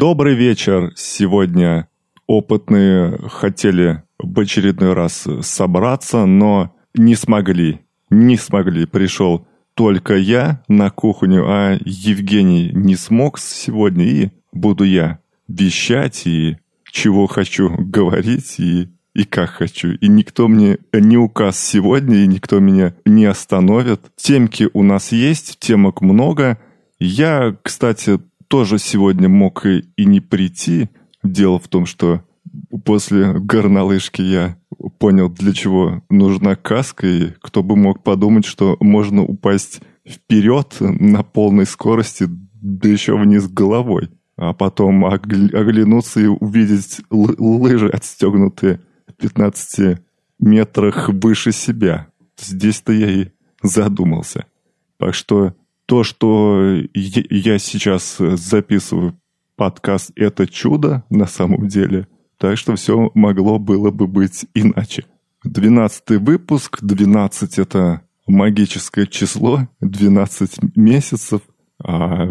Добрый вечер. Сегодня опытные хотели в очередной раз собраться, но не смогли. Не смогли. Пришел только я на кухню, а Евгений не смог сегодня, и буду я вещать, и чего хочу говорить, и, и как хочу. И никто мне не указ сегодня, и никто меня не остановит. Темки у нас есть, темок много. Я, кстати, тоже сегодня мог и, и не прийти. Дело в том, что после горнолыжки я понял, для чего нужна каска, и кто бы мог подумать, что можно упасть вперед на полной скорости, да еще вниз головой, а потом оглянуться и увидеть лыжи отстегнутые в 15 метрах выше себя. Здесь-то я и задумался. Так что то, что я сейчас записываю подкаст, это чудо на самом деле. Так что все могло было бы быть иначе. Двенадцатый выпуск. Двенадцать это магическое число. Двенадцать месяцев. А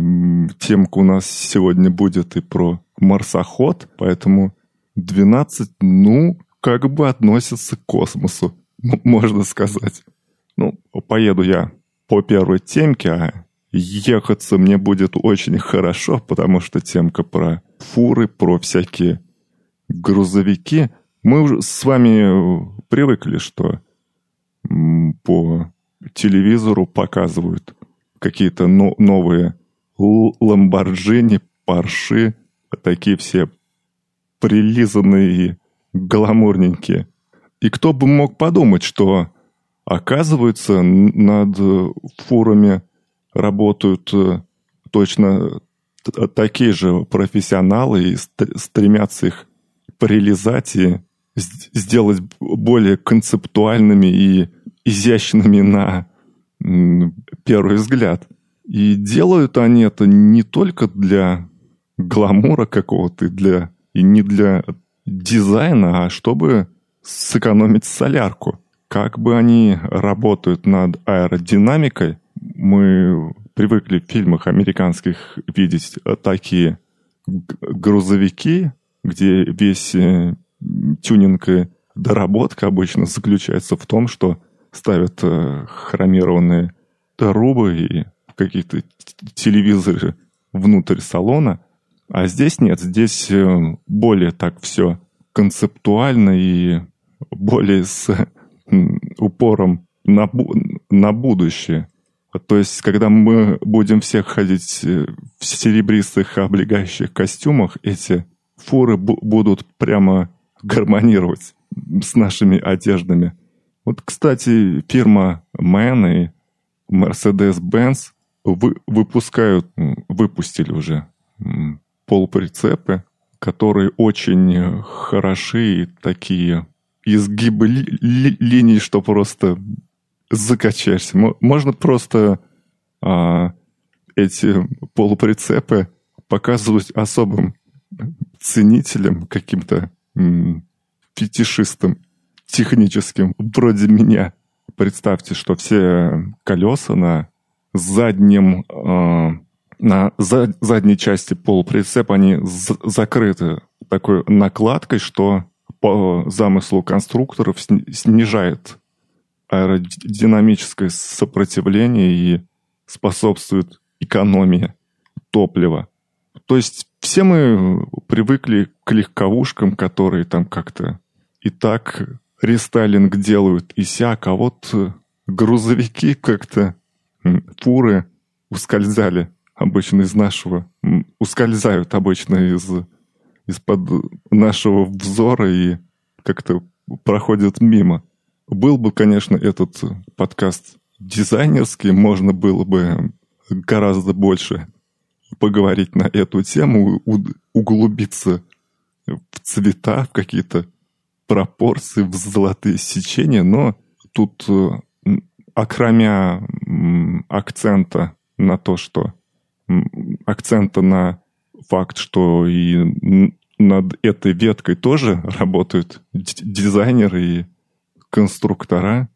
темка у нас сегодня будет и про марсоход. Поэтому двенадцать, ну, как бы относится к космосу, можно сказать. Ну, поеду я по первой темке, а ехаться мне будет очень хорошо, потому что темка про фуры, про всякие грузовики. Мы уже с вами привыкли, что по телевизору показывают какие-то но новые ламборджини, парши, такие все прилизанные и гламурненькие. И кто бы мог подумать, что оказывается над фурами работают э, точно такие же профессионалы и стремятся их прилизать и сделать более концептуальными и изящными на первый взгляд. И делают они это не только для гламура какого-то, для, и не для дизайна, а чтобы сэкономить солярку. Как бы они работают над аэродинамикой, мы привыкли в фильмах американских видеть такие грузовики, где весь э, тюнинг и доработка обычно заключается в том, что ставят э, хромированные трубы и какие-то телевизоры внутрь салона. А здесь нет, здесь э, более так все концептуально и более с упором на, на будущее. То есть, когда мы будем всех ходить в серебристых облегающих костюмах, эти фуры будут прямо гармонировать с нашими одеждами. Вот, кстати, фирма MAN и Mercedes-Benz вы, выпускают, выпустили уже полуприцепы, которые очень хороши и такие изгибы ли, ли, линий, что просто закачаешься. Можно просто а, эти полуприцепы показывать особым ценителем, каким-то фетишистом техническим, вроде меня. Представьте, что все колеса на заднем, э, на за, задней части полуприцепа, они закрыты такой накладкой, что по замыслу конструкторов снижает аэродинамическое сопротивление и способствует экономии топлива. То есть все мы привыкли к легковушкам, которые там как-то и так рестайлинг делают и сяк, а вот грузовики как-то, фуры ускользали обычно из нашего, ускользают обычно из, из-под нашего взора и как-то проходят мимо. Был бы, конечно, этот подкаст дизайнерский, можно было бы гораздо больше поговорить на эту тему, углубиться в цвета, в какие-то пропорции, в золотые сечения, но тут, э, окромя акцента на то, что акцента на факт, что и над этой веткой тоже работают дизайнеры и конструктора,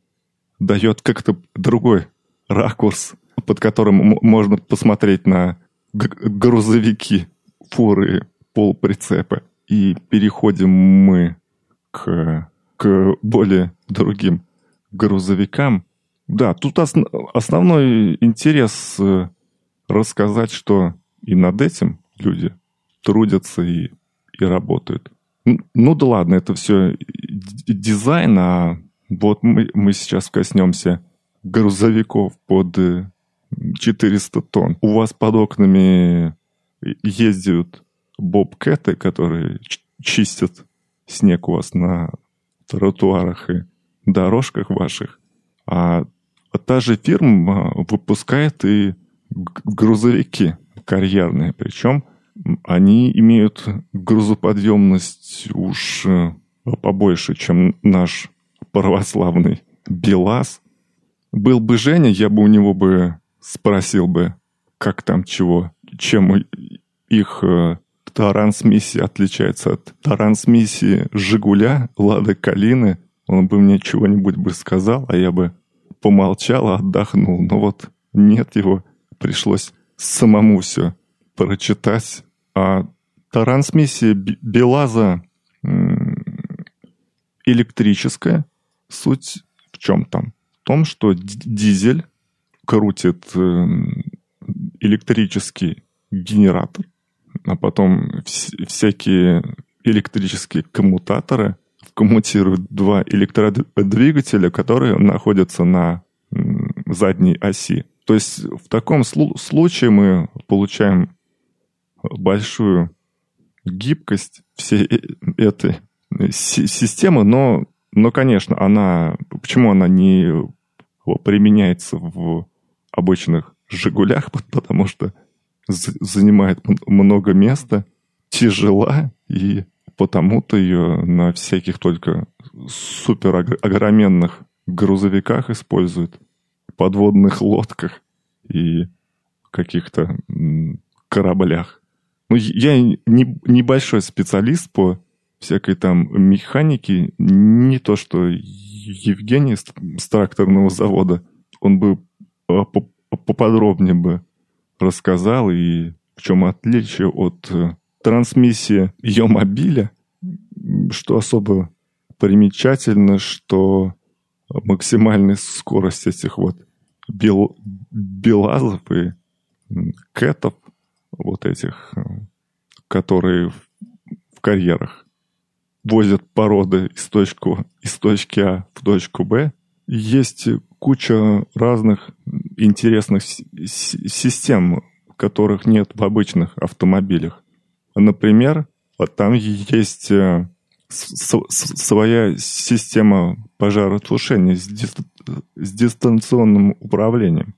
дает как-то другой ракурс, под которым можно посмотреть на грузовики, фуры, полприцепа. И переходим мы к, к более другим грузовикам. Да, тут ос- основной интерес э, рассказать, что и над этим люди трудятся и, и работают. Ну да ладно, это все дизайн, а вот мы, мы сейчас коснемся грузовиков под 400 э, тонн. У вас под окнами ездят бобкэты, которые чистят снег у вас на тротуарах и дорожках ваших. А та же фирма выпускает и грузовики карьерные. Причем они имеют грузоподъемность уж э, побольше, чем наш православный БелАЗ. Был бы Женя, я бы у него бы спросил бы, как там чего, чем их э, трансмиссия отличается от трансмиссии «Жигуля», «Лады Калины». Он бы мне чего-нибудь бы сказал, а я бы помолчал, отдохнул. Но вот нет его, пришлось самому все прочитать. А трансмиссия Белаза электрическая. Суть в чем там? В том, что дизель крутит эм, электрический генератор, а потом всякие электрические коммутаторы коммутируют два электродвигателя, которые находятся на задней оси. То есть в таком случае мы получаем большую гибкость всей э, этой системы, но, но, конечно, она... Почему она не применяется в обычных «Жигулях»? Потому что занимает много места, тяжела, и потому-то ее на всяких только супер огроменных грузовиках используют, подводных лодках и каких-то кораблях. Ну, я не, небольшой специалист по всякой там механике, не то что Евгений с тракторного завода, он бы а, поподробнее бы рассказал, и в чем отличие от э, трансмиссии ее мобиля, что особо примечательно, что максимальная скорость этих вот бел, белазов и кэтов, вот этих, э, которые в карьерах возят породы из, точку, из точки А в точку Б, есть куча разных интересных систем, которых нет в обычных автомобилях. Например, там есть э, своя система пожаротушения с, с дистанционным управлением.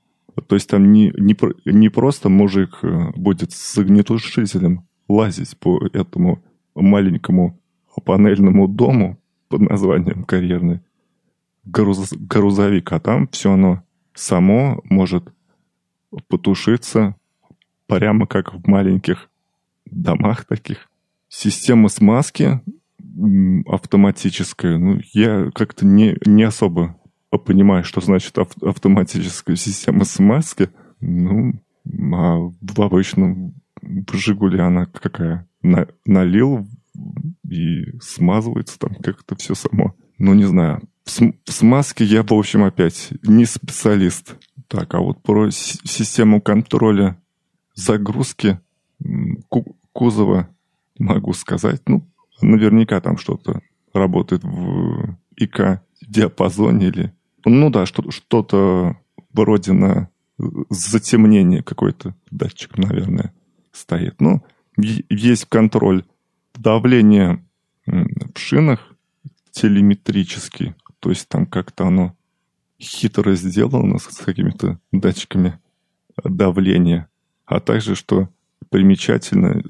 То есть там не, не, не просто мужик э, будет с огнетушителем лазить по этому маленькому панельному дому под названием карьерный груз, грузовик, а там все оно само может потушиться прямо как в маленьких домах таких. Система смазки автоматическая, ну, я как-то не, не особо понимаю, что значит ав- автоматическая система смазки. Ну, а в обычном в Жигуле она какая? На, налил и смазывается там как-то все само. Ну, не знаю. В, см- в смазке я, в общем, опять не специалист. Так, а вот про систему контроля загрузки кузова могу сказать. Ну, наверняка там что-то работает в ИК диапазоне или... Ну да, что- что-то вроде на затемнение какой-то датчик, наверное, стоит. Ну, есть контроль давления в шинах телеметрический. То есть там как-то оно хитро сделано с какими-то датчиками давления. А также, что примечательно,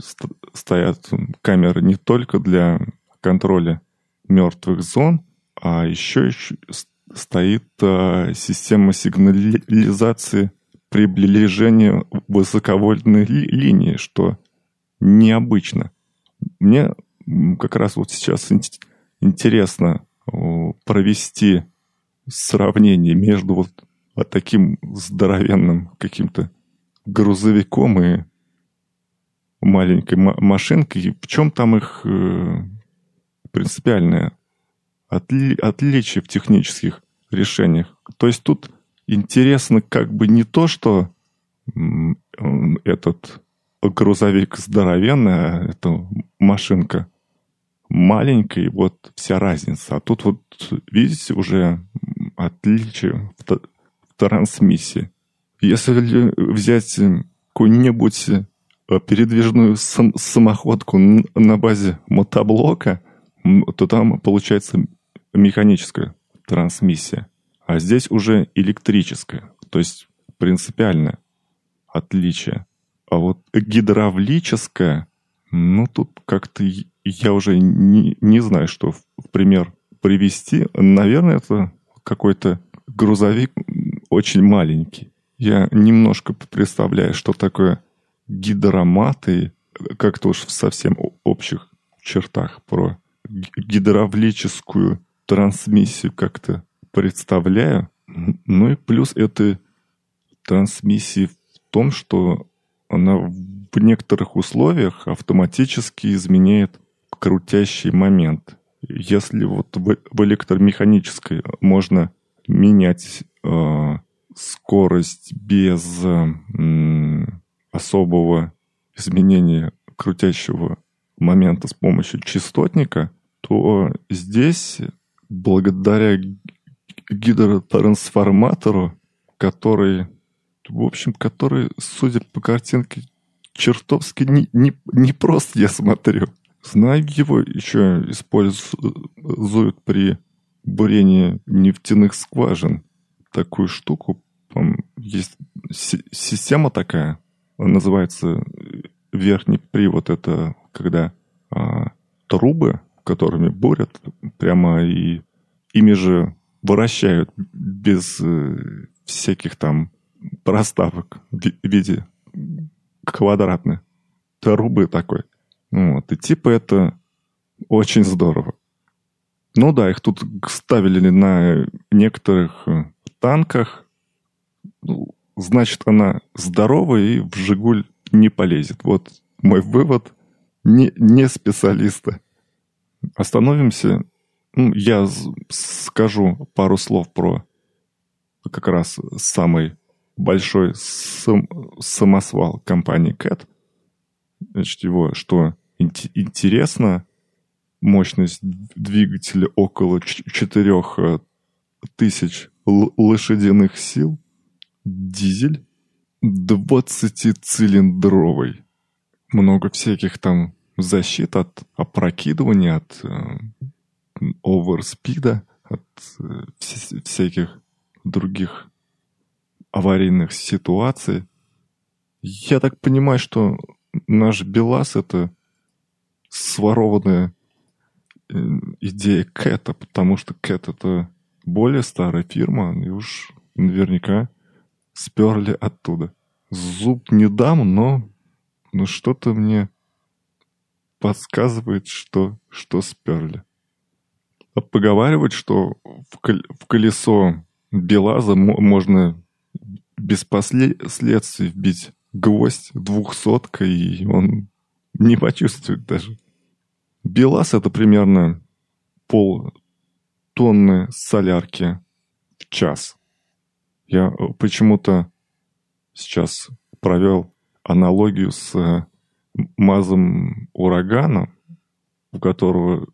стоят камеры не только для контроля мертвых зон, а еще, еще стоит а, система сигнализации приближения высоковольтной ли, линии, что необычно. Мне как раз вот сейчас интересно провести сравнение между вот, таким здоровенным каким-то грузовиком и маленькой машинкой. И в чем там их э, принципиальное отли отличие в технических решениях? То есть тут интересно как бы не то, что этот грузовик здоровенный, а эта машинка маленькая, и вот вся разница. А тут вот, видите, уже отличие в, в трансмиссии. Если взять какую-нибудь э, передвижную сам самоходку на базе мотоблока, то там получается механическая трансмиссия. А здесь уже электрическая. То есть принципиальное отличие. А вот гидравлическая, ну тут как-то я уже не, не знаю, что в пример привести. Наверное, это какой-то грузовик очень маленький. Я немножко представляю, что такое гидромат и как-то уж в совсем общих чертах про гидравлическую трансмиссию как-то представляю. Ну и плюс это трансмиссии в том, что она в некоторых условиях автоматически изменяет крутящий момент. Если вот в, электромеханической можно менять э, скорость без э, особого изменения крутящего момента с помощью частотника, то здесь благодаря гидротрансформатору, который, в общем, который, судя по картинке, чертовски не, не, не просто, я смотрю. Знаю, его еще используют при бурении нефтяных скважин. Такую штуку, есть система такая, называется верхний привод. Это когда а, трубы, которыми бурят, прямо и ими же вращают без э, всяких там проставок в виде квадратной трубы такой. Вот. И типа это очень здорово. Ну да, их тут ставили на некоторых э, танках. Ну, значит, она здоровая и в «Жигуль» не полезет. Вот мой вывод не, не специалиста. Остановимся. Ну, я скажу пару слов про как раз самый большой сам, самосвал компании CAT. Значит, его, что интересно, мощность двигателя около 4000 э, лошадиных сил, дизель 20-цилиндровый. Много всяких там защит от опрокидывания, от э, оверспида, от э, всяких других аварийных ситуаций. Я так понимаю, что наш БелАЗ — это сворованная э, идея Кэта, потому что Кэт — это более старая фирма, и уж наверняка сперли оттуда. Зуб не дам, но, но что-то мне подсказывает, что, что сперли. А поговаривать, что в, в колесо Белаза можно без последствий вбить гвоздь двухсотка, и он не почувствует даже. Белаз это примерно пол тонны солярки в час. Я почему-то сейчас провел аналогию с э, мазом урагана, у которого,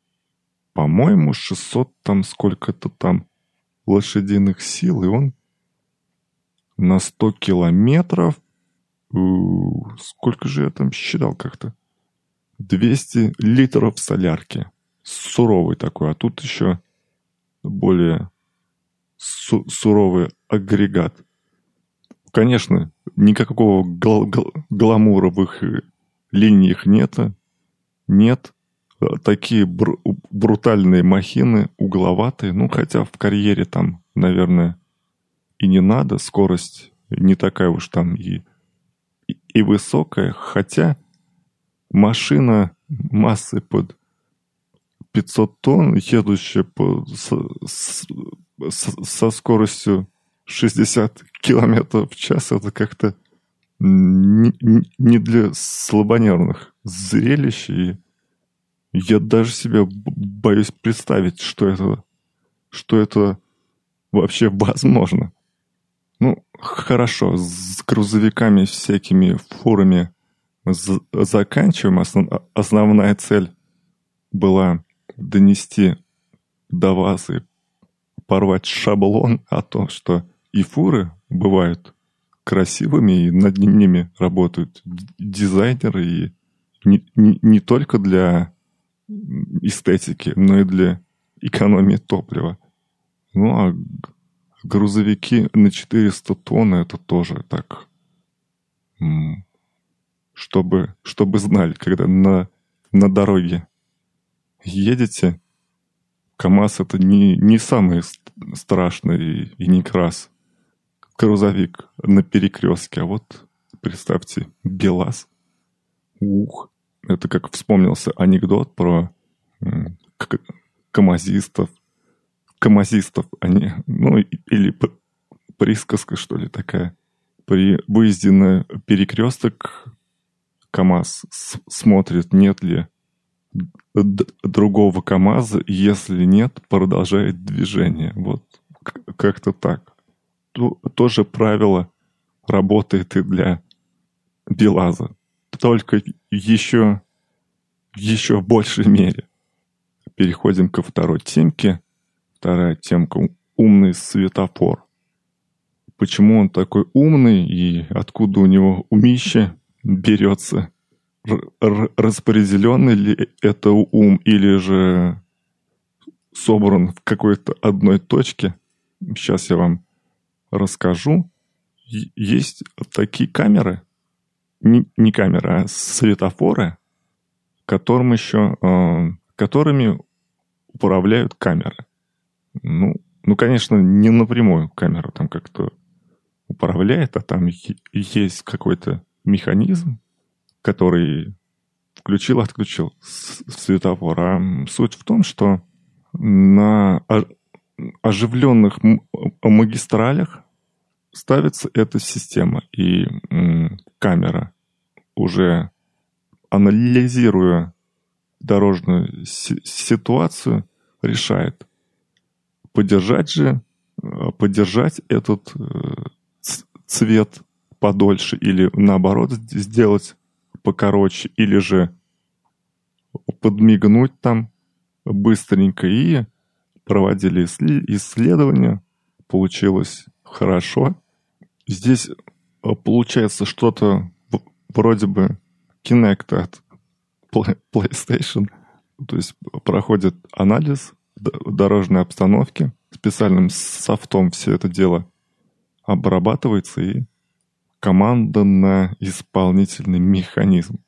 по-моему, 600 там сколько-то там лошадиных сил, и он на 100 километров, сколько же я там считал как-то, 200 литров солярки. Суровый такой, а тут еще более су суровый агрегат. Конечно, никакого гл гл гламура в их линиях нет. Нет. Такие бр брутальные махины, угловатые. Ну, хотя в карьере там, наверное, и не надо. Скорость не такая уж там и, и, высокая. Хотя машина массой под 500 тонн, едущая по, с, с, со скоростью 60 километров в час, это как-то не, не для слабонервных зрелищ. И я даже себе боюсь представить, что это, что это вообще возможно. Ну, хорошо, с грузовиками всякими фурами заканчиваем. Основ, основная цель была донести до вас и порвать шаблон о том, что и фуры бывают красивыми, и над ними работают дизайнеры, и не, не, не только для эстетики, но и для экономии топлива. Ну, а грузовики на 400 тонн это тоже так, чтобы, чтобы знали, когда на, на дороге едете, КАМАЗ это не, не самый страшный и, и не крас грузовик на перекрестке, а вот представьте, БелАЗ. Ух, это как вспомнился анекдот про камазистов. Камазистов, они, ну, или присказка, что ли, такая. При выезде на перекресток КАМАЗ смотрит, нет ли другого КАМАЗа, если нет, продолжает движение. Вот как-то так. То, тоже правило работает и для БелАЗа. Только еще, еще в большей мере. Переходим ко второй темке. Вторая темка – умный светофор. Почему он такой умный и откуда у него умище берется – распределенный ли это ум или же собран в какой-то одной точке. Сейчас я вам расскажу. Есть такие камеры, не, не камеры, а светофоры, которым еще, э, которыми управляют камеры. Ну, ну, конечно, не напрямую камера там как-то управляет, а там есть какой-то механизм, который включил, отключил светофор. А суть в том, что на оживленных магистралях ставится эта система, и камера уже анализируя дорожную ситуацию, решает, поддержать же, поддержать этот э, цвет подольше или наоборот сделать покороче, или же подмигнуть там быстренько и проводили исследования. Получилось хорошо. Здесь э, получается что-то вроде бы Kinect от PlayStation. То есть проходит анализ дорожной обстановки. Специальным софтом все это дело обрабатывается и команда на исполнительный механизм.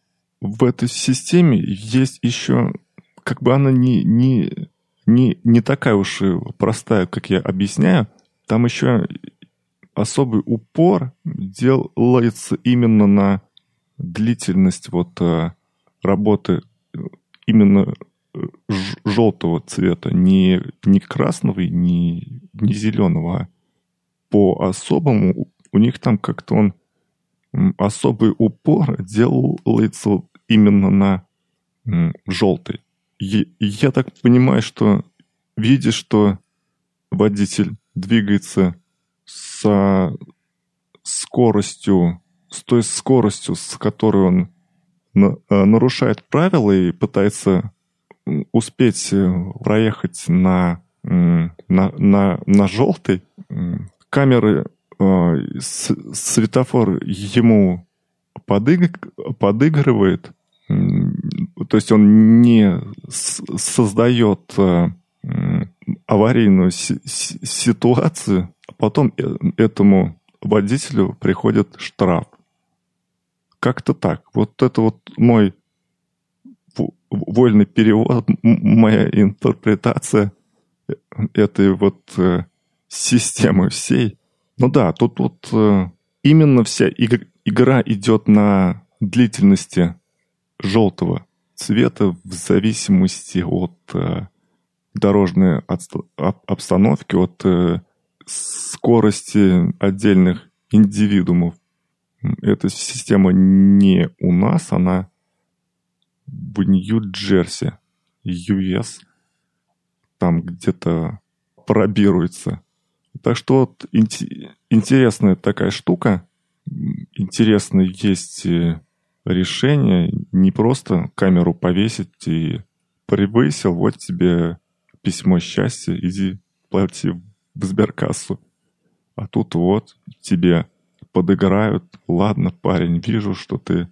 В этой системе есть еще, как бы она не, не, не, не такая уж и простая, как я объясняю, там еще особый упор делается именно на длительность вот э, работы именно желтого цвета, не, не красного, не, не зеленого, а по-особому у них там как-то он особый упор делается именно на желтый. я так понимаю, что видишь, что водитель двигается со скоростью, с той скоростью, с которой он э, нарушает правила и пытается успеть э, проехать на, на, на, на желтый, камеры Э, светофор ему подыг... подыгрывает, то есть он не создает э, аварийную ситуацию, а потом этому водителю приходит штраф. Как-то так. Вот это вот мой вольный перевод, моя интерпретация этой вот системы всей. Ну да, тут вот э, именно вся иг- игра идет на длительности желтого цвета в зависимости от э, дорожной обстановки, от э, скорости отдельных индивидуумов. Эта система не у нас, она в Нью-Джерси, US, там где-то пробируется. Так что вот интересная такая штука. Интересно есть э, решение не просто камеру повесить и превысил, вот тебе письмо счастья, иди плати в сберкассу. А тут вот тебе подыграют. Ладно, парень, вижу, что ты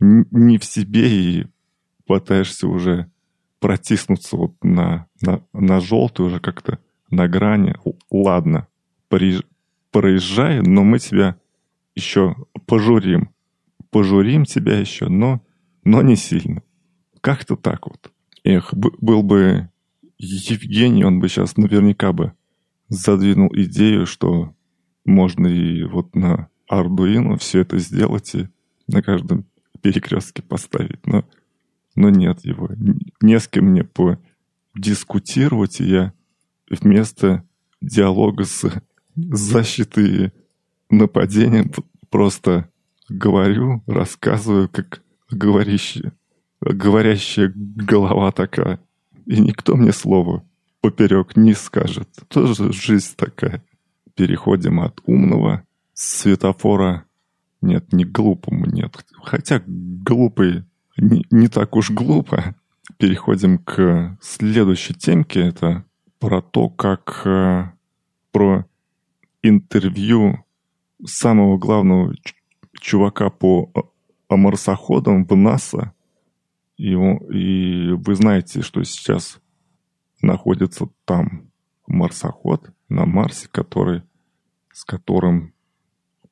не в себе и пытаешься уже протиснуться вот на, на, на желтый уже как-то на грани. Ладно, проезжай, но мы тебя еще пожурим. Пожурим тебя еще, но, но не сильно. Как-то так вот. Эх, был бы Евгений, он бы сейчас наверняка бы задвинул идею, что можно и вот на Arduino все это сделать и на каждом перекрестке поставить. Но, но нет его. Не с кем мне подискутировать, и я вместо диалога с защитой и нападением просто говорю, рассказываю, как говорящая, говорящая голова такая. И никто мне слова поперек не скажет. Тоже жизнь такая. Переходим от умного светофора. Нет, не глупому, нет. Хотя глупый не, не так уж глупо. Переходим к следующей темке. Это про то, как э, про интервью самого главного чувака по марсоходам в НАСА. И, и вы знаете, что сейчас находится там марсоход на Марсе, который, с которым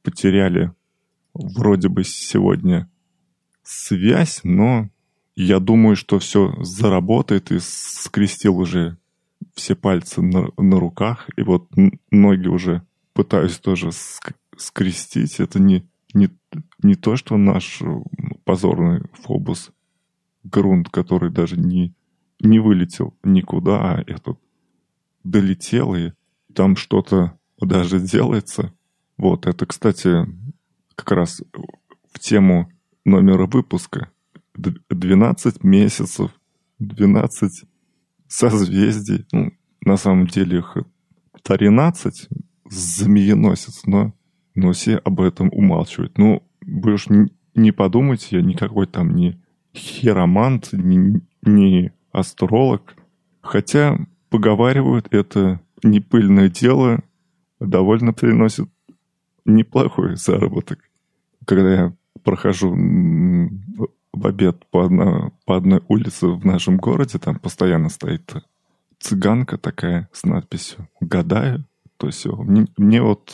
потеряли вроде бы сегодня связь, но я думаю, что все заработает и скрестил уже все пальцы на, на руках, и вот ноги уже пытаюсь тоже скрестить. Это не, не, не то, что наш позорный Фобус грунт, который даже не, не вылетел никуда, а этот долетел, и там что-то даже делается. Вот, это, кстати, как раз в тему номера выпуска. 12 месяцев, 12 созвездий. Ну, на самом деле их 13 змееносец, но, но все об этом умалчивают. Ну, вы уж не, не подумайте, я никакой там не хиромант, не, не астролог. Хотя, поговаривают, это не пыльное дело, довольно приносит неплохой заработок. Когда я прохожу в обед по, одно, по одной улице в нашем городе, там постоянно стоит цыганка такая с надписью «Гадаю», то все. Мне, мне вот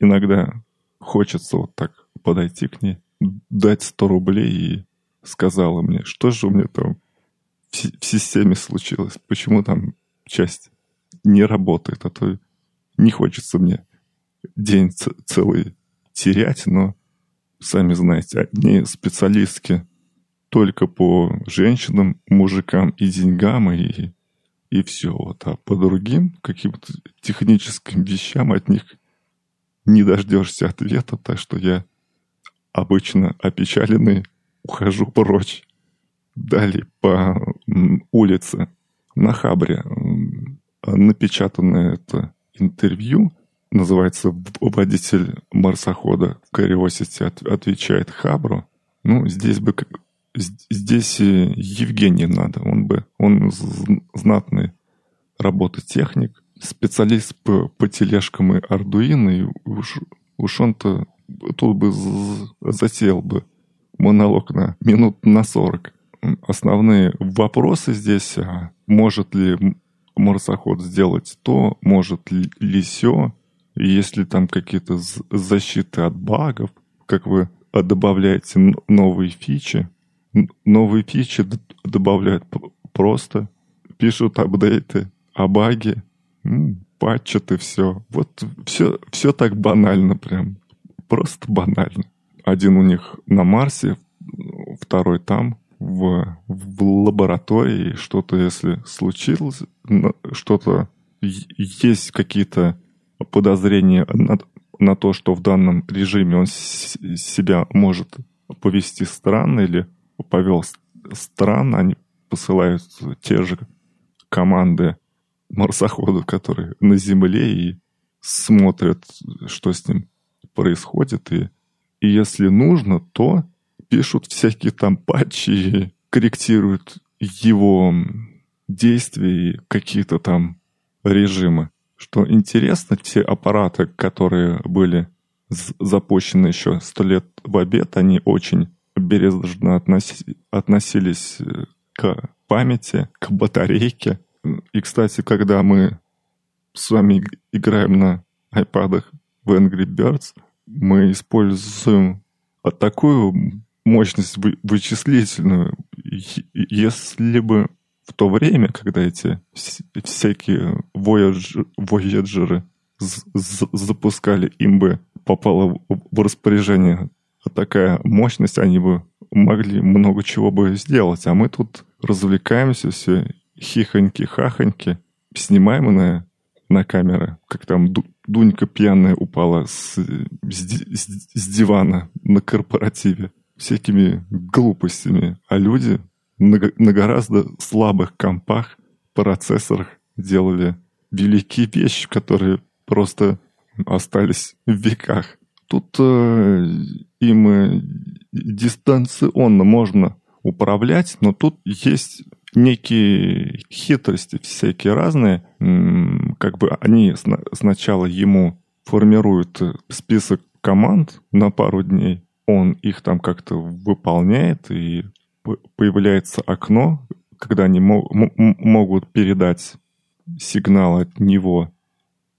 иногда хочется вот так подойти к ней, дать 100 рублей и сказала мне, что же у меня там в, в системе случилось, почему там часть не работает, а то не хочется мне день целый терять, но сами знаете, одни специалистки только по женщинам, мужикам и деньгам, и, и все. Вот. А по другим каким-то техническим вещам от них не дождешься ответа, так что я обычно опечаленный ухожу прочь. Далее по улице на Хабре напечатанное это интервью, называется «Водитель марсохода Curiosity отвечает Хабру». Ну, здесь бы здесь Евгений надо. Он бы, он знатный работотехник, специалист по, по тележкам и Ардуино, и уж, уж он-то тут бы затеял бы монолог на минут на 40. Основные вопросы здесь, а может ли марсоход сделать то, может ли все, есть ли там какие-то защиты от багов, как вы добавляете новые фичи, новые фичи добавляют просто, пишут апдейты, а баги, патчат и все. Вот все, все так банально прям. Просто банально. Один у них на Марсе, второй там, в, в лаборатории. Что-то, если случилось, что-то есть какие-то подозрения на то, что в данном режиме он себя может повести странно или повел странно, они посылают те же команды марсоходу, которые на Земле и смотрят, что с ним происходит. И, и если нужно, то пишут всякие там патчи корректируют его действия и какие-то там режимы. Что интересно, те аппараты, которые были запущены еще сто лет в обед, они очень бережно относи, относились э, к памяти, к батарейке. И, кстати, когда мы с вами играем на айпадах в Angry Birds, мы используем такую мощность вычислительную. Если бы в то время, когда эти всякие Voyager запускали, им бы попала в распоряжение такая мощность, они бы могли много чего бы сделать. А мы тут развлекаемся все хихоньки-хахоньки, снимаем на, на камеры, как там Дунька пьяная упала с, с, с дивана на корпоративе всякими глупостями, а люди на, гораздо слабых компах, процессорах делали великие вещи, которые просто остались в веках. Тут э, им э, дистанционно можно управлять, но тут есть некие хитрости всякие разные. Как бы они сначала ему формируют список команд на пару дней, он их там как-то выполняет, и появляется окно, когда они могут передать сигнал от него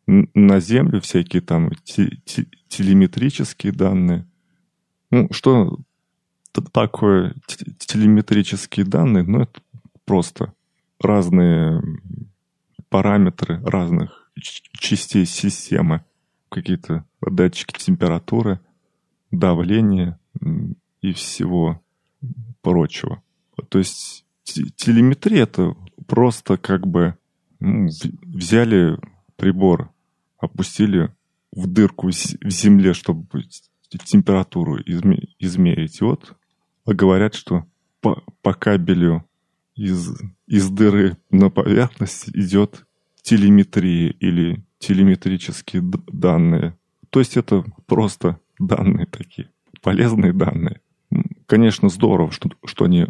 на Землю, всякие там телеметрические данные. Ну, что такое телеметрические данные? Ну, это просто разные параметры разных частей системы, какие-то датчики температуры, давления и всего прочего. То есть телеметрия это просто как бы ну, взяли прибор, опустили в дырку в земле, чтобы температуру измерить. И вот говорят, что по, по кабелю из, из дыры на поверхность идет телеметрия или телеметрические данные. То есть это просто данные такие, полезные данные. Конечно, здорово, что, что они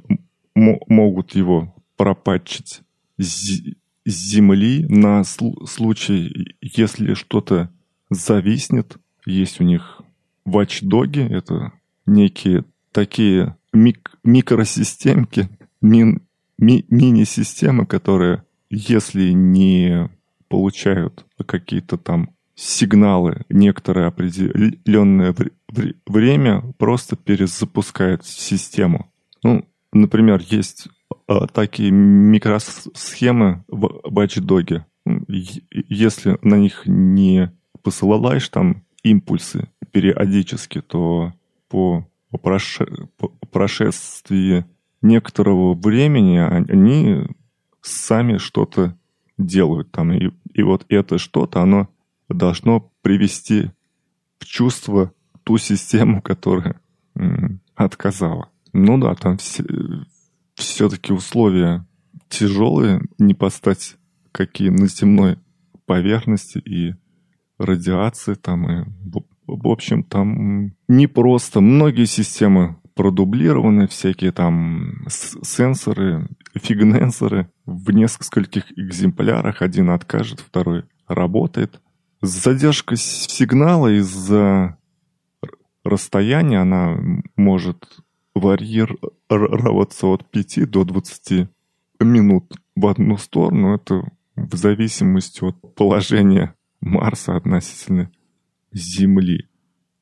могут его пропатчить с земли на случай, если что-то зависнет. Есть у них ватчдоги, это некие такие мик микросистемки, мин ми мини-системы, которые, если не получают какие-то там сигналы некоторое определенное время, просто перезапускают систему. Ну, например, есть а, такие микросхемы в Watchdog. Если на них не посылаешь там импульсы периодически, то по, по прошествии некоторого времени они сами что-то делают там. И, и вот это что-то, оно должно привести в чувство ту систему, которая отказала. Ну да, там все, все-таки условия тяжелые, не постать какие на земной поверхности и радиации там и в общем там не просто многие системы продублированы, всякие там сенсоры, фигненсоры в нескольких экземплярах. Один откажет, второй работает. Задержка сигнала из-за расстояния, она может варьироваться от 5 до 20 минут в одну сторону. Это в зависимости от положения Марса относительно Земли.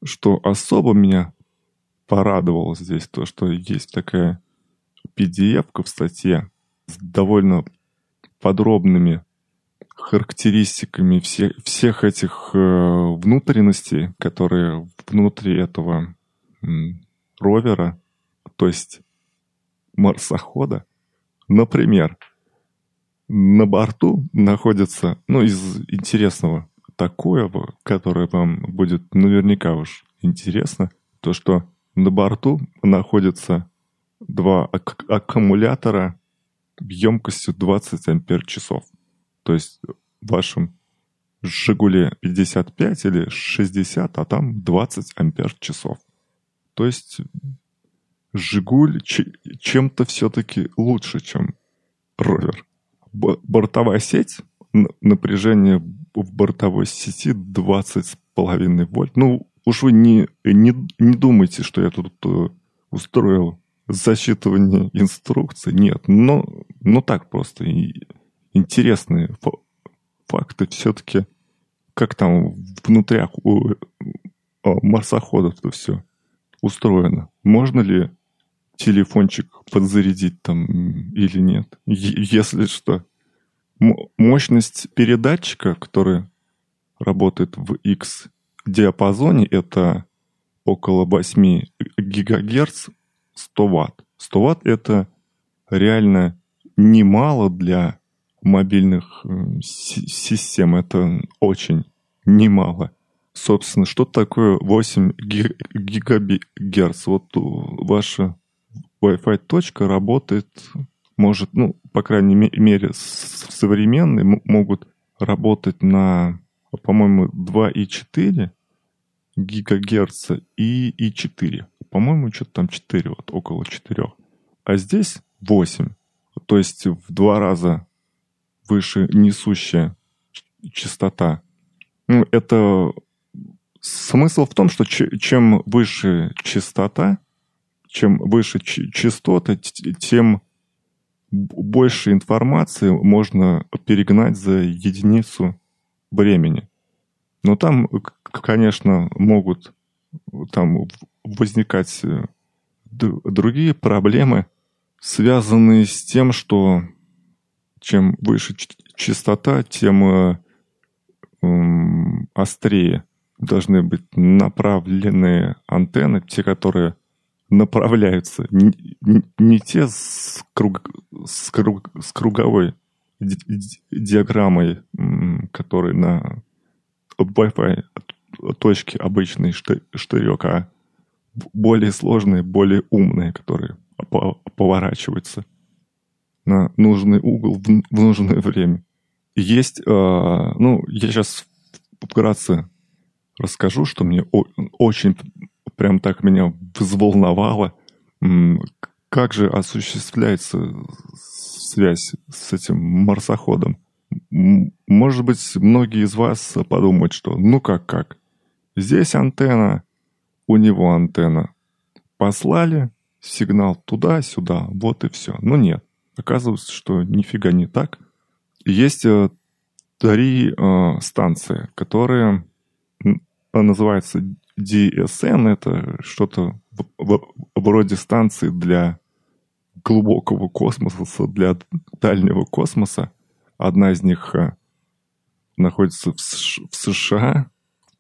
Что особо меня порадовало здесь то, что есть такая pdf в статье с довольно подробными характеристиками все, всех этих э, внутренностей, которые внутри этого м, ровера, то есть марсохода. Например, на борту находится, ну, из интересного, такое, которое вам будет наверняка уж интересно, то что на борту находятся два ак- аккумулятора емкостью 20 ампер часов. То есть в вашем Жигуле 55 или 60, а там 20 ампер часов. То есть Жигуль чем-то все-таки лучше, чем ровер. Бортовая сеть, напряжение в бортовой сети 20,5 вольт. Ну, уж вы не, не, не думайте, что я тут э, устроил засчитывание инструкций. Нет, но, но так просто. И интересные факты все-таки, как там внутри у, у марсоходов-то все устроено. Можно ли телефончик подзарядить там или нет? Если что. Мощность передатчика, который работает в X диапазоне, это около 8 гигагерц 100 ватт. 100 ватт это реально немало для мобильных систем. Это очень немало. Собственно, что такое 8 гигагерц? Вот ваша Wi-Fi точка работает, может, ну, по крайней мере, современные могут работать на, по-моему, 2,4 гигагерца и, и 4. По-моему, что-то там 4, вот около 4. А здесь 8. То есть в два раза выше несущая частота. Ну, это смысл в том, что чем выше частота, чем выше частоты, тем больше информации можно перегнать за единицу времени. Но там, конечно, могут там возникать э, другие проблемы, связанные с тем, что чем выше частота, тем э, острее должны быть направленные антенны, те, которые направляются. Не, не, те с, круг, с, круг, с круговой ди, диаграммой, которые на Wi-Fi точке обычный штырек, а более сложные, более умные, которые поворачиваются на нужный угол в, нужное время. Есть, э, ну, я сейчас вкратце расскажу, что мне очень прям так меня взволновало. Как же осуществляется связь с этим марсоходом? Может быть, многие из вас подумают, что ну как как. Здесь антенна, у него антенна. Послали сигнал туда-сюда, вот и все. Но нет. Оказывается, что нифига не так. Есть э, три э, станции, которые называются DSN это что-то вроде станции для глубокого космоса, для дальнего космоса. Одна из них э, находится в США,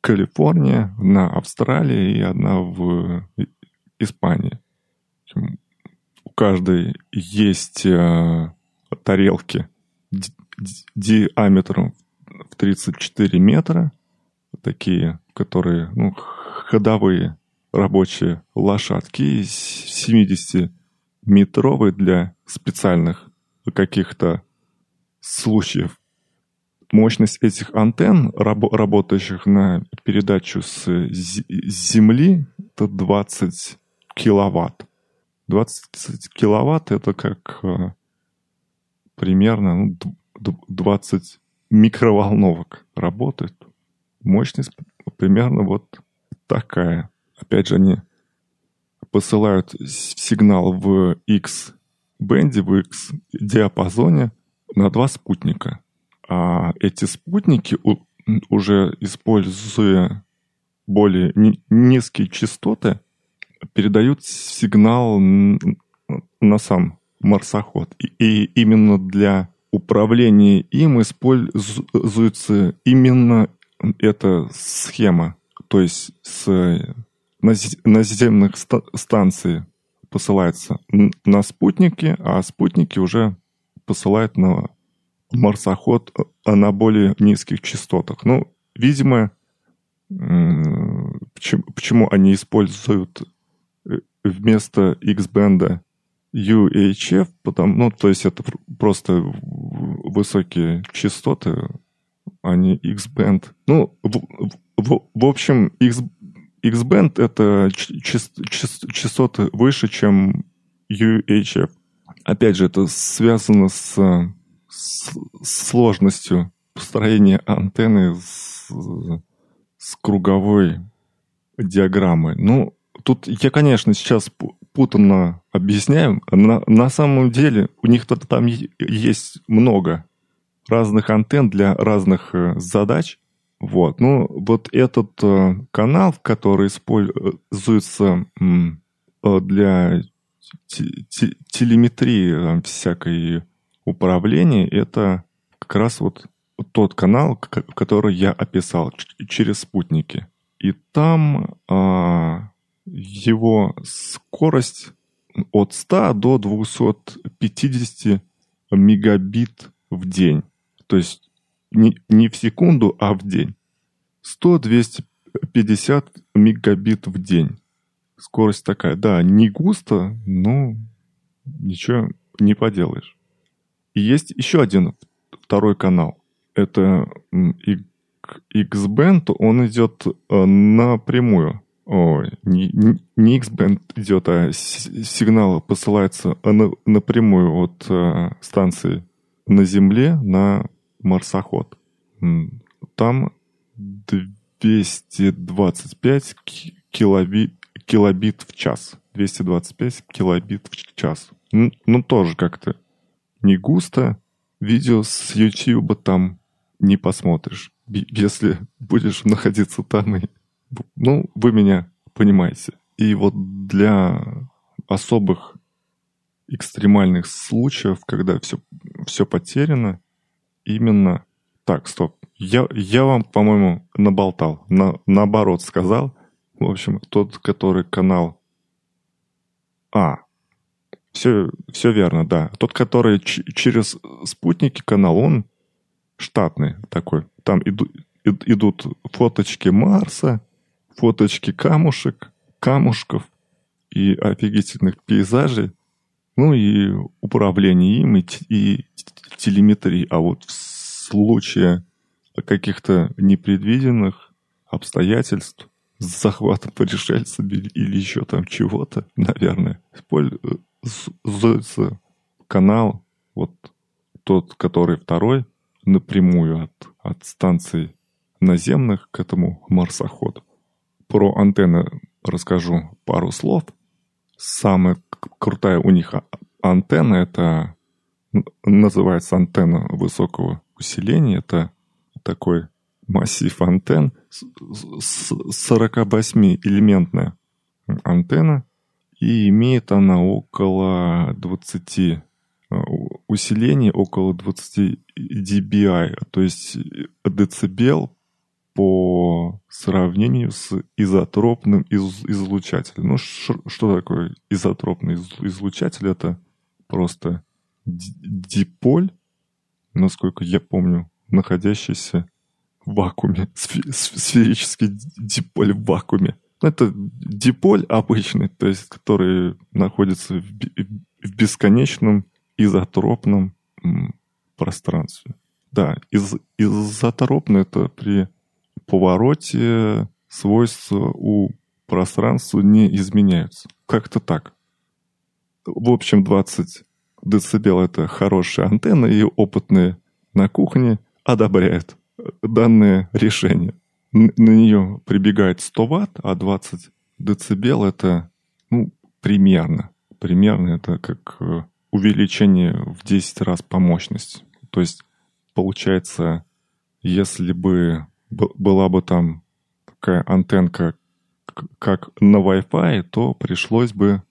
Калифорния, на Австралии и одна в Испании. Каждой есть э, тарелки диаметром в 34 метра, такие, которые ну, ходовые рабочие лошадки 70-метровые для специальных каких-то случаев. Мощность этих антенн, раб- работающих на передачу с Земли, это 20 киловатт. 20 киловатт это как э, примерно ну, 20 микроволновок работает. Мощность примерно вот такая. Опять же, они посылают сигнал в X бенде, в X диапазоне на два спутника. А эти спутники, уже используя более низкие частоты, передают сигнал на сам марсоход. И именно для управления им используется именно эта схема то есть с наземных станций посылается на спутники, а спутники уже посылают на марсоход а на более низких частотах. Ну, видимо, почему, почему они используют э, вместо X-бенда UHF, потому, ну, то есть это просто высокие частоты, а не X-band. Ну, в, в, в общем, X, X-band это частоты выше, чем UHF. Опять же, это связано с, с сложностью построения антенны с, с круговой диаграммой. Ну, тут я, конечно, сейчас путанно объясняю. На, на самом деле у них там есть много разных антенн для разных э, задач. Вот. Ну, вот этот э, канал, который используется э, для телеметрии всякой управления, это как раз вот тот канал, который я описал через спутники. И там а, его скорость от 100 до 250 мегабит в день. То есть не, не в секунду, а в день. 100-250 мегабит в день. Скорость такая. Да, не густо, но ничего не поделаешь. И есть еще один второй канал. Это X-Band, он идет э, напрямую. Ой, не, не X-Band идет, а сигнал посылается на, напрямую от э, станции на Земле на марсоход. Там 225 килобит, килобит в час. 225 килобит в час. Ну, ну тоже как-то не густо. Видео с YouTube там не посмотришь, если будешь находиться там и... Ну, вы меня понимаете. И вот для особых экстремальных случаев, когда все, все потеряно, именно... Так, стоп. Я, я вам, по-моему, наболтал. На, наоборот сказал. В общем, тот, который канал... А, все, все верно, да. Тот, который через спутники канал, он штатный такой. Там иду, идут фоточки Марса, фоточки камушек, камушков и офигительных пейзажей, ну и управление им, и, и телеметрии. А вот в случае каких-то непредвиденных обстоятельств, с захватом пришельцами или еще там чего-то, наверное, используется канал, вот тот, который второй, напрямую от, от станций наземных к этому марсоходу. Про антенны расскажу пару слов. Самая крутая у них антенна это называется антенна высокого усиления. Это такой массив антенн, 48-элементная антенна, и имеет она около 20 Э, усиление около 20 dBi, то есть децибел по сравнению с изотропным из излучателем. Ну, что такое изотропный излучатель? Это просто диполь, насколько я помню, находящийся в вакууме, сферический диполь в вакууме. Это диполь обычный, то есть который находится в, в бесконечном изотропном пространстве. Да, из, изотропно это при повороте свойства у пространства не изменяются. Как-то так. В общем, 20 дБ это хорошая антенна, и опытные на кухне одобряют данное решение. На нее прибегает 100 Вт, а 20 дБ это ну, примерно. Примерно это как э, увеличение в 10 раз по мощности. То есть, получается, если бы была бы там такая антенка, как на Wi-Fi, то пришлось бы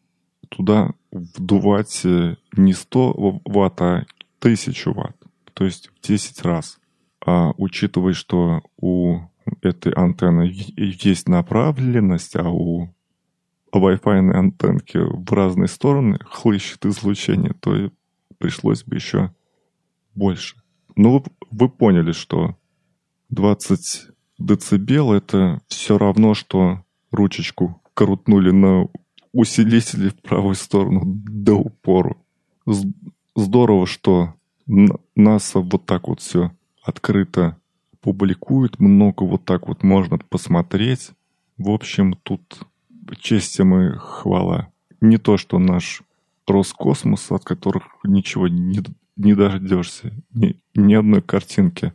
туда вдувать э, не 100 ватт, а 1000 ватт. То есть в 10 раз. А учитывая, что у этой антенны есть направленность, а у Wi-Fi антенки в разные стороны хлыщет излучение, то пришлось бы еще больше. Ну, вы, вы поняли, что 20 децибел это все равно, что ручечку крутнули на усилители в правую сторону до упору. Здорово, что НАСА вот так вот все открыто публикует, много вот так вот можно посмотреть. В общем, тут честь им и хвала. Не то, что наш Роскосмос, от которых ничего не, не дождешься. Ни, ни одной картинки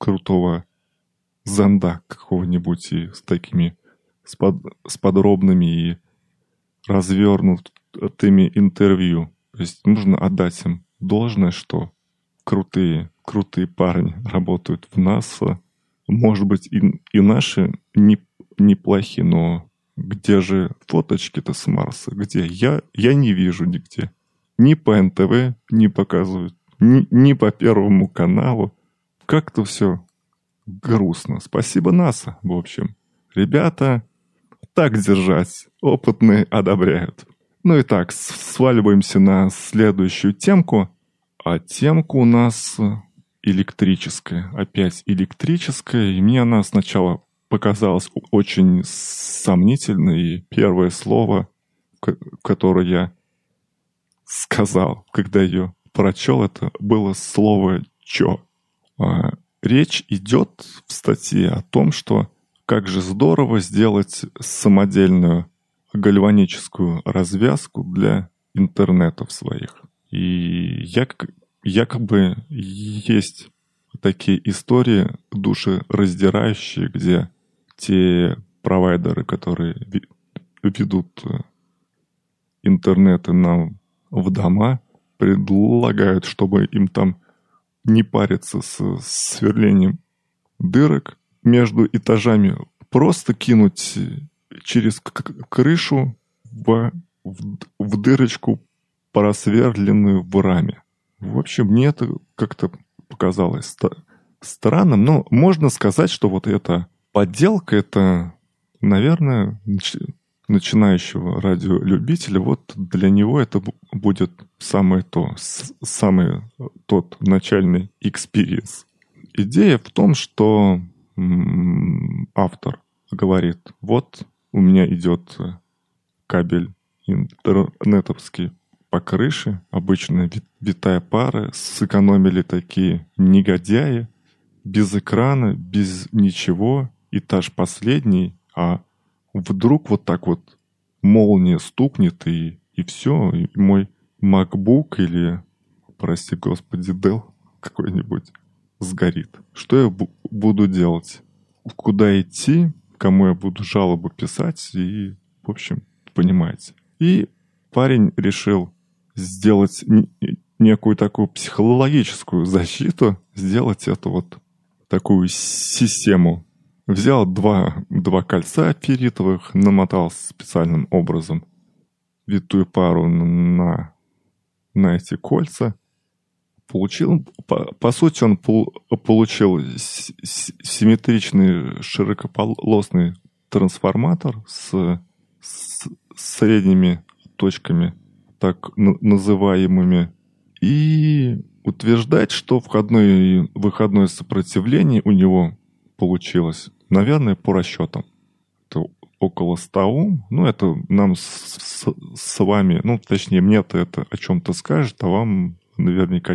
крутого зонда какого-нибудь и с такими с, под, с подробными и развернутыми интервью. То есть нужно отдать им должное, что крутые, крутые парни работают в НАСА. Может быть, и, и наши не, неплохие, но где же фоточки-то с Марса? Где? Я, я не вижу нигде. Ни по НТВ не показывают, ни, ни по Первому каналу. Как-то все грустно. Спасибо НАСА, в общем. Ребята, так держать. Опытные одобряют. Ну и так, сваливаемся на следующую темку. А темка у нас электрическая. Опять электрическая. И мне она сначала показалась очень сомнительной. И первое слово, которое я сказал, когда ее прочел, это было слово «чё». А, речь идет в статье о том, что как же здорово сделать самодельную гальваническую развязку для интернетов своих. И як, якобы есть такие истории душераздирающие, где те провайдеры, которые ведут э, интернеты нам в дома, предлагают, чтобы им там не париться с сверлением дырок, между этажами просто кинуть через крышу в, в, в дырочку просверленную в раме. В общем, мне это как-то показалось ст- странным, но можно сказать, что вот эта подделка, это, наверное, начинающего радиолюбителя, вот для него это будет самое то, самый тот начальный experience. Идея в том, что автор говорит, вот у меня идет э, кабель интернетовский по крыше, обычная витая пара, сэкономили такие негодяи, без экрана, без ничего, этаж последний, а вдруг вот так вот молния стукнет и, и все, и мой MacBook или, прости господи, Dell какой-нибудь сгорит. Что я буду делать? Куда идти? Кому я буду жалобу писать? И, в общем, понимаете. И парень решил сделать некую такую психологическую защиту, сделать эту вот такую систему. Взял два, два кольца ферритовых, намотал специальным образом витую пару на, на эти кольца. Получил, по, по сути, он пол, получил симметричный широкополосный трансформатор с, с средними точками, так называемыми, и утверждать, что входное и выходное сопротивление у него получилось, наверное, по расчетам. Это около 100 Ом. Ну, это нам с, с, с вами, ну, точнее, мне-то это о чем-то скажет, а вам наверняка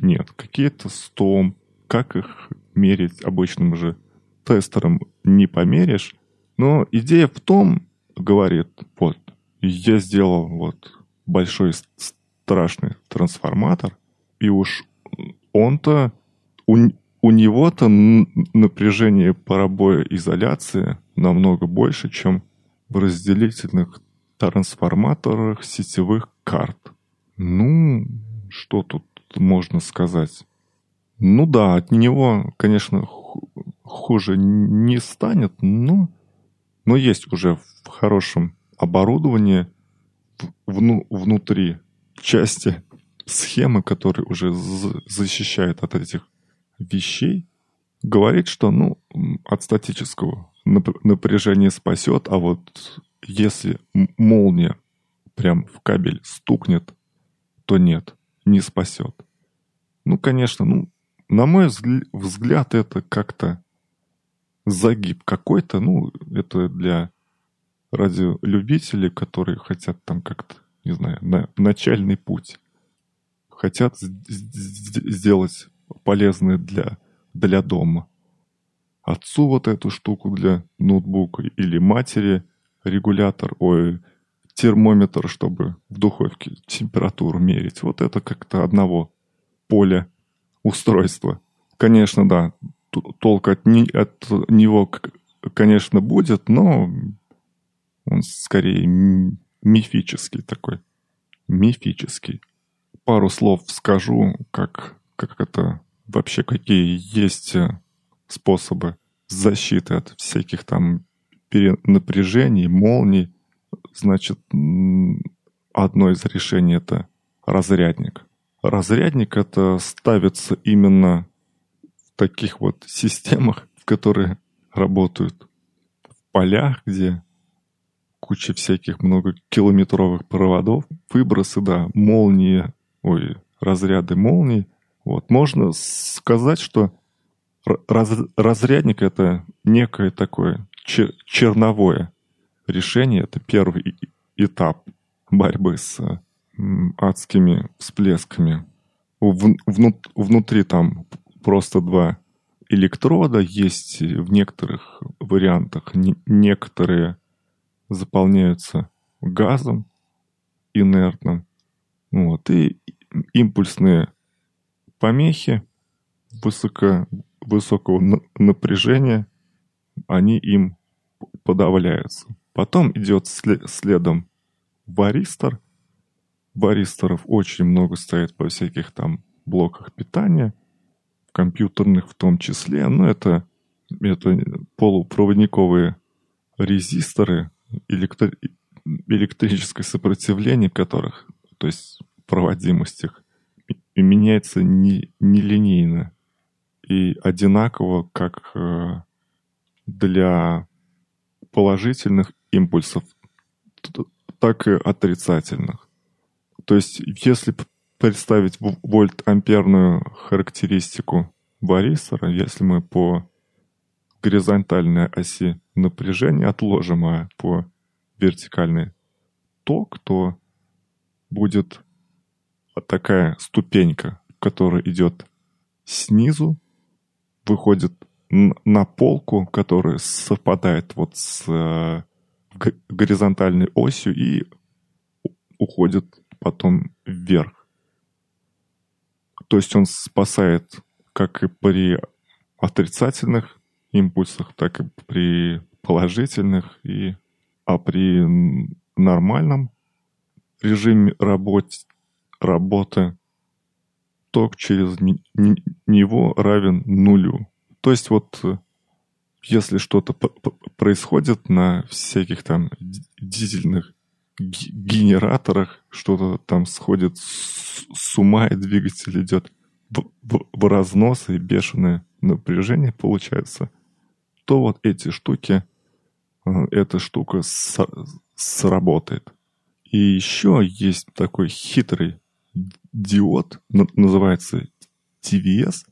нет. Какие-то 100, как их мерить обычным же тестером не померишь. Но идея в том, говорит, вот, я сделал вот большой страшный трансформатор, и уж он-то, у него-то напряжение пробоя изоляции намного больше, чем в разделительных трансформаторах сетевых карт. Ну, что тут можно сказать? Ну да, от него, конечно, хуже не станет, но, но есть уже в хорошем оборудовании вну, внутри части схемы, которые уже защищают от этих вещей, говорит, что ну, от статического напряжения спасет, а вот если молния прям в кабель стукнет, то нет не спасет. Ну, конечно, ну, на мой взгляд, это как-то загиб какой-то, ну, это для радиолюбителей, которые хотят там как-то, не знаю, на начальный путь. Хотят сделать полезное для, для дома. Отцу вот эту штуку для ноутбука или матери регулятор, ой, термометр, чтобы в духовке температуру мерить. Вот это как-то одного поля устройства. Конечно, да, толк от, не, от него, конечно, будет, но он скорее мифический такой. Мифический. Пару слов скажу, как, как это вообще, какие есть э, способы защиты от всяких там перенапряжений, молний. Значит, одно из решений это разрядник. Разрядник это ставится именно в таких вот системах, в которые работают в полях, где куча всяких многокилометровых проводов, выбросы, да, молнии, ой, разряды молний. Вот. Можно сказать, что раз, разрядник это некое такое чер, черновое решение, это первый этап борьбы с адскими всплесками. В, вну, внутри там просто два электрода, есть в некоторых вариантах не, некоторые заполняются газом инертным. Вот, и импульсные помехи высоко, высокого напряжения, они им подавляются. Потом идет след, следом варистор. Варисторов очень много стоит по всяких там блоках питания, компьютерных в том числе. Но это, это полупроводниковые резисторы, электро... электрическое сопротивление которых, то есть проводимость их, меняется не, нелинейно и одинаково как э, для положительных импульсов, так и отрицательных. То есть, если представить вольт-амперную характеристику варисора, если мы по горизонтальной оси напряжения отложим, а по вертикальной ток, то будет такая ступенька, которая идет снизу, выходит на полку, которая совпадает вот с э, горизонтальной осью и уходит потом вверх. То есть он спасает как и при отрицательных импульсах, так и при положительных, и, а при нормальном режиме работ, работы ток через него равен нулю. То есть вот э, если что-то происходит на всяких там дизельных генераторах, что-то там сходит с ума, и двигатель идет в, в, в разнос, и бешеное напряжение получается, то вот эти штуки, э, эта штука сработает. И еще есть такой хитрый диод, называется TVS,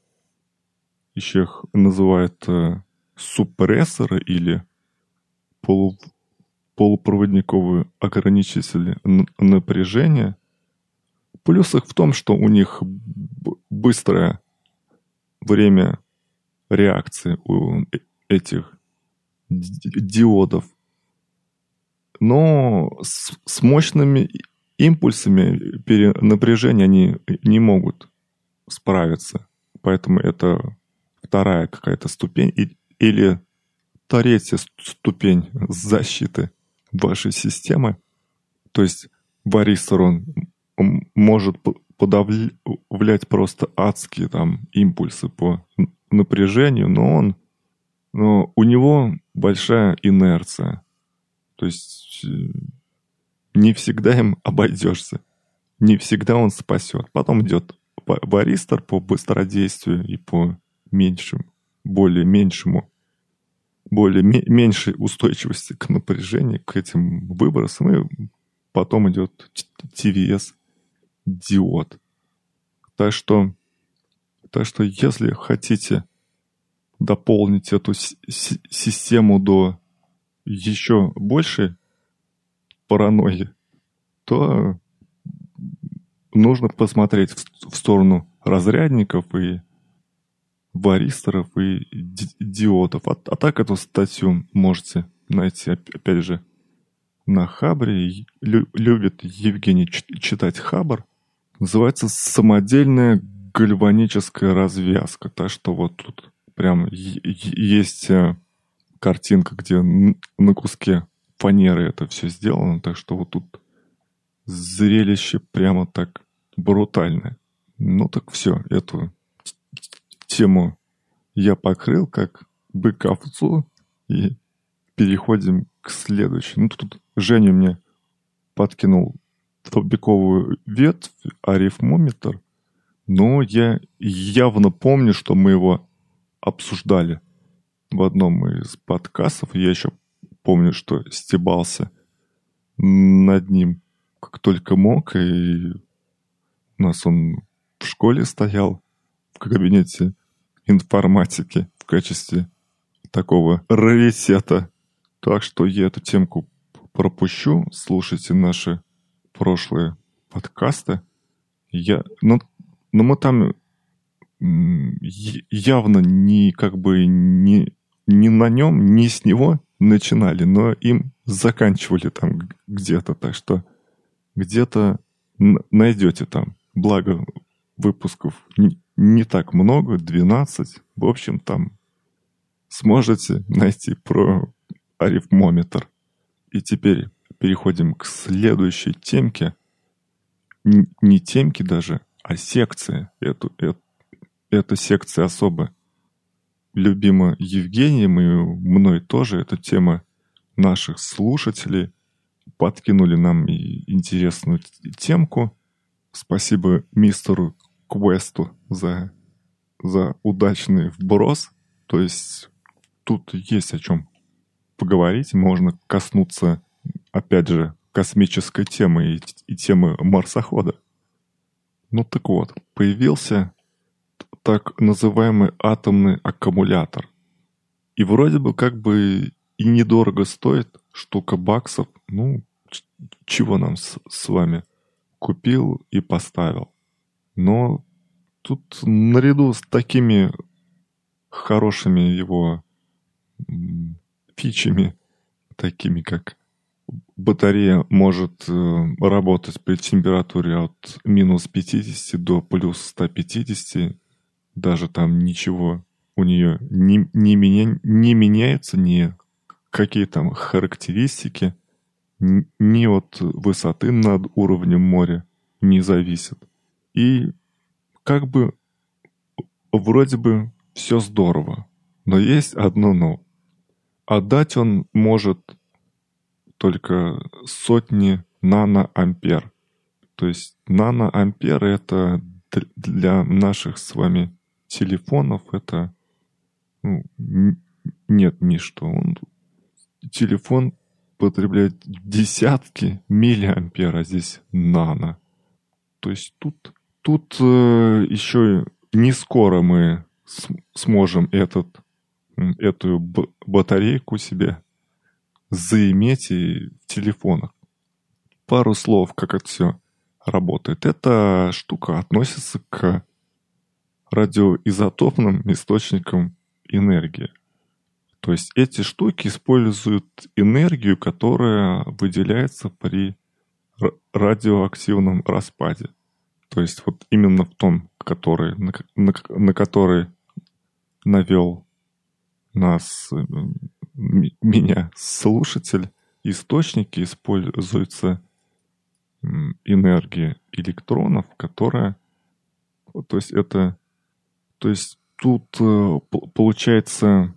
еще их называют э, супрессоры или полу, полупроводниковые ограничители напряжения. Плюс их в том, что у них быстрое время реакции у этих диодов. Но с, с мощными импульсами перенапряжения они не могут справиться. Поэтому это вторая какая-то ступень или третья ступень защиты вашей системы. То есть варистор, он, может подавлять просто адские там импульсы по напряжению, но он но у него большая инерция. То есть э, не всегда им обойдешься. Не всегда он спасет. Потом идет варистор по быстродействию и по меньшим, более меньшему, более меньшей устойчивости к напряжению, к этим выбросам. И потом идет TVS диод. Так что, так что если хотите дополнить эту систему до еще большей паранойи, то нужно посмотреть в сторону разрядников и варисторов и диодов. А, а так эту статью можете найти, опять же, на Хабре. Лю, любит Евгений читать Хабр. Называется «Самодельная гальваническая развязка». Так что вот тут прям есть э, картинка, где на куске фанеры это все сделано. Так что вот тут зрелище прямо так брутальное. Ну так все, эту тему я покрыл как бык овцу и переходим к следующему. Ну тут Женя мне подкинул столбиковую ветвь, арифмометр, но я явно помню, что мы его обсуждали в одном из подкастов. Я еще помню, что стебался над ним как только мог, и у нас он в школе стоял, в кабинете информатики в качестве такого раритета. Так что я эту темку пропущу. Слушайте наши прошлые подкасты. Я, ну, но мы там явно не как бы не, не на нем, не с него начинали, но им заканчивали там где-то. Так что где-то найдете там. Благо выпусков не, не так много, 12. В общем, там сможете найти про арифмометр. И теперь переходим к следующей темке. Не темке даже, а секции. Эту, эту, эта секция особо любима Евгением и мной тоже. Эта тема наших слушателей. Подкинули нам интересную темку. Спасибо мистеру Квесту за, за удачный вброс. То есть тут есть о чем поговорить. Можно коснуться, опять же, космической темы и, и темы марсохода. Ну так вот, появился так называемый атомный аккумулятор. И вроде бы как бы и недорого стоит, штука баксов. Ну, чего нам с, с вами? Купил и поставил. Но тут наряду с такими хорошими его фичами, такими как батарея может э, работать при температуре от минус 50 до плюс 150, даже там ничего у нее не, не, меня, не меняется, ни какие там характеристики, ни от высоты над уровнем моря не зависит. И как бы вроде бы все здорово, но есть одно но. Отдать он может только сотни наноампер. То есть наноампер это для наших с вами телефонов это ну, нет ничто. Он, телефон потребляет десятки миллиампер, а здесь нано. То есть тут, тут э, еще не скоро мы сможем этот эту батарейку себе заиметь и в телефонах. Пару слов, как это все работает. Эта штука относится к радиоизотопным источникам энергии. То есть эти штуки используют энергию, которая выделяется при радиоактивном распаде. То есть вот именно в том, который, на, на, на который навел нас, меня, слушатель, источники используются энергия электронов, которая, то есть это, то есть тут э, получается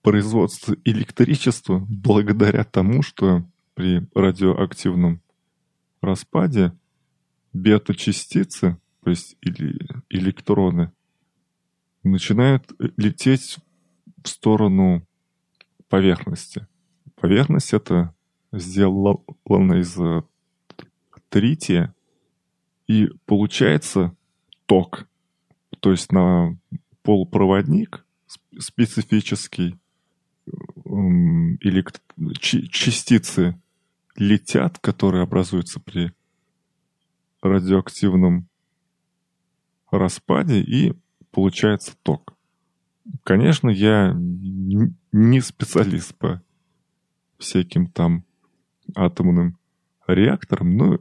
производство электричества благодаря тому, что при радиоактивном распаде бета-частицы, то есть или электроны, начинают лететь в сторону поверхности. Поверхность это сделана из э, трития, и получается ток. То есть на полупроводник специфический или частицы летят, которые образуются при радиоактивном распаде, и получается ток. Конечно, я не специалист по всяким там атомным реакторам, но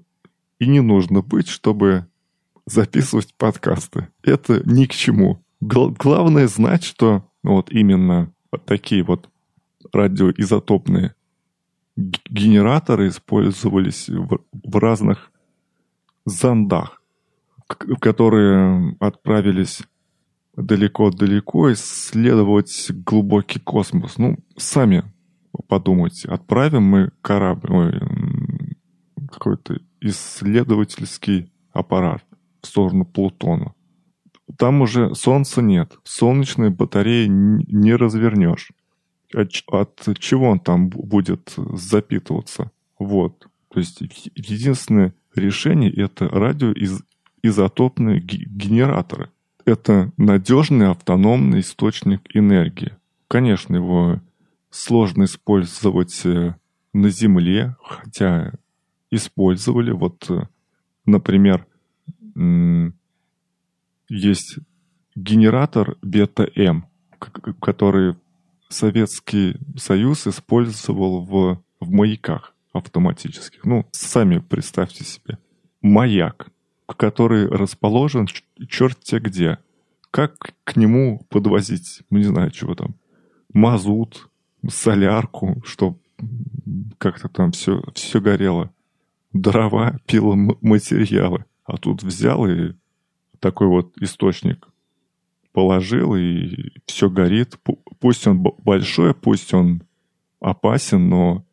и не нужно быть, чтобы записывать подкасты. Это ни к чему. главное знать, что вот именно такие вот радиоизотопные генераторы использовались в, в разных зондах, которые отправились далеко-далеко исследовать глубокий космос. Ну, сами подумайте, отправим мы корабль, ой, какой-то исследовательский аппарат в сторону Плутона. Там уже Солнца нет. Солнечные батареи не развернешь. От, от чего он там будет запитываться? Вот. То есть единственное решение это радиоизотопные генераторы. Это надежный автономный источник энергии. Конечно, его сложно использовать э, на Земле, хотя использовали. Вот, э, например, есть генератор бета-М, который Советский Союз использовал в, в маяках автоматических. Ну, сами представьте себе. Маяк, который расположен черт те где. Как к нему подвозить, ну, не знаю, чего там, мазут, солярку, чтобы как-то там все, все горело. Дрова, пиломатериалы. А тут взял и такой вот источник положил, и все горит. Пусть он большой, пусть он опасен, но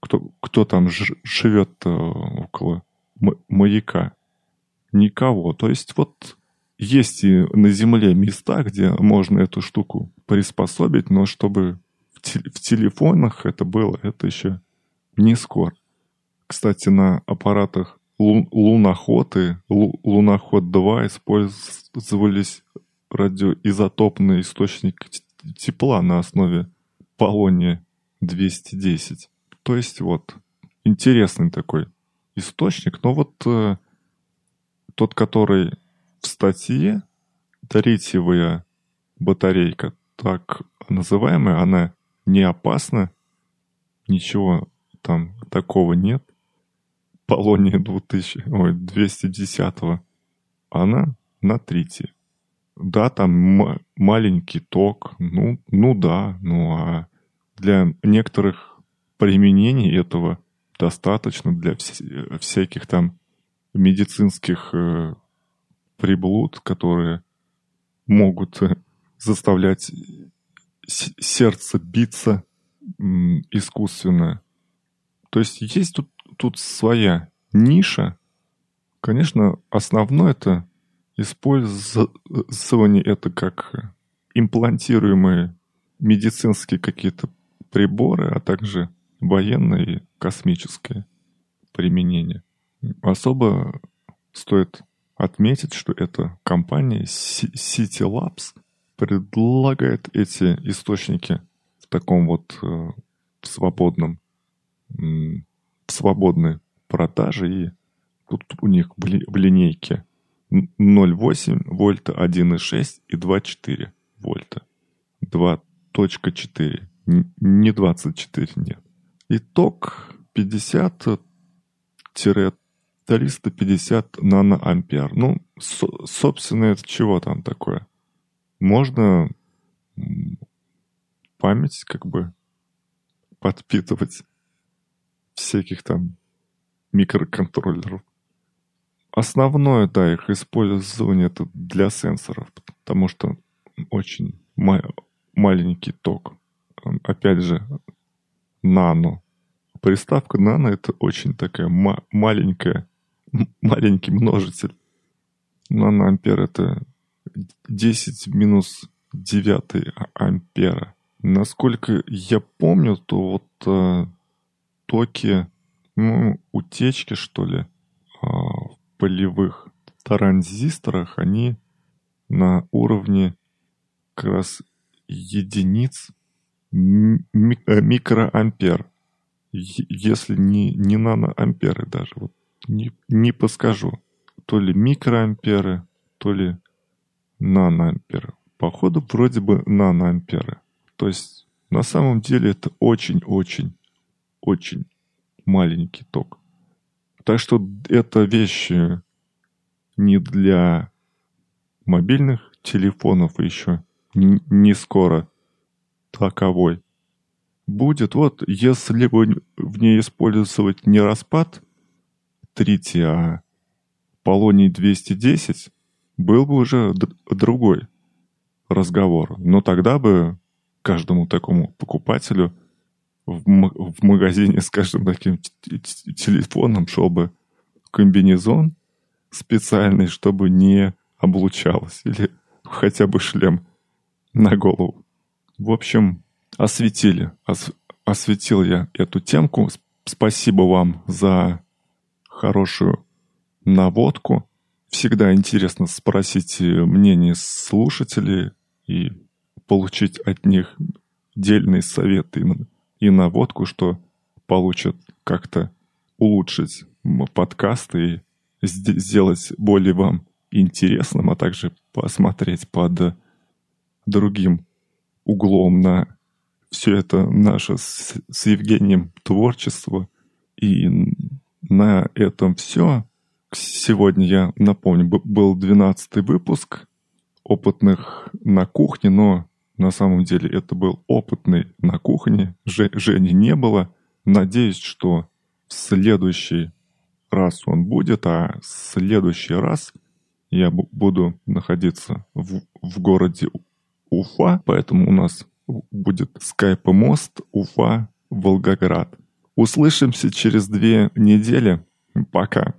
кто, кто там живет около маяка? Никого. То есть вот есть и на Земле места, где можно эту штуку приспособить, но чтобы в, те, в телефонах это было, это еще не скоро. Кстати, на аппаратах лу, луноходы, лу, луноход-2 использовались радиоизотопный источник тепла на основе полония-210. То есть вот интересный такой источник, но вот э, тот, который в статье, третьевая батарейка, так называемая, она не опасна, ничего там такого нет. Полония 2000, ой, 210 она на трите. Да, там маленький ток, ну, ну да, ну а для некоторых применений этого достаточно для вс- всяких там медицинских э, приблуд, которые могут э, заставлять сердце биться э, искусственно. То есть есть тут, тут своя ниша. Конечно, основное это использование это как имплантируемые медицинские какие-то приборы, а также военное и космическое применение. Особо стоит отметить, что эта компания City Labs предлагает эти источники в таком вот э, свободном, свободной продаже, и тут у них в линейке 0,8 вольта, 1,6 и 2,4 вольта. 2.4, не 24, нет. Итог 50 350 наноампер. Ну, со- собственно, это чего там такое? Можно память как бы подпитывать всяких там микроконтроллеров. Основное, да, их использование это для сенсоров, потому что очень ма- маленький ток. Опять же, нано. Приставка нано это очень такая ма- маленькая, маленький множитель. Наноампер это 10 минус 9 ампера. Насколько я помню, то вот э, токи, ну, утечки, что ли, э, в полевых транзисторах, они на уровне как раз единиц э, микроампер. Если не, не наноамперы даже. Вот не, не подскажу. То ли микроамперы, то ли наноамперы. Походу, вроде бы наноамперы. То есть, на самом деле, это очень-очень, очень маленький ток. Так что это вещи не для мобильных телефонов еще не скоро таковой будет. Вот если бы в ней использовать не распад трития, а полоний 210, был бы уже другой разговор. Но тогда бы каждому такому покупателю в, в магазине с каждым таким телефоном шел бы комбинезон специальный, чтобы не облучалось. Или хотя бы шлем на голову. В общем, осветили. Ос, осветил я эту темку. Спасибо вам за хорошую наводку. Всегда интересно спросить мнение слушателей и получить от них дельные советы и наводку, что получат как-то улучшить подкасты и сделать более вам интересным, а также посмотреть под другим углом на все это наше с, с Евгением творчество. И на этом все. Сегодня, я напомню, был 12 выпуск опытных на кухне, но на самом деле это был опытный на кухне. Жени не было. Надеюсь, что в следующий раз он будет, а в следующий раз я буду находиться в, в городе Уфа, поэтому у нас будет скайп-мост Уфа-Волгоград. Услышимся через две недели. Пока.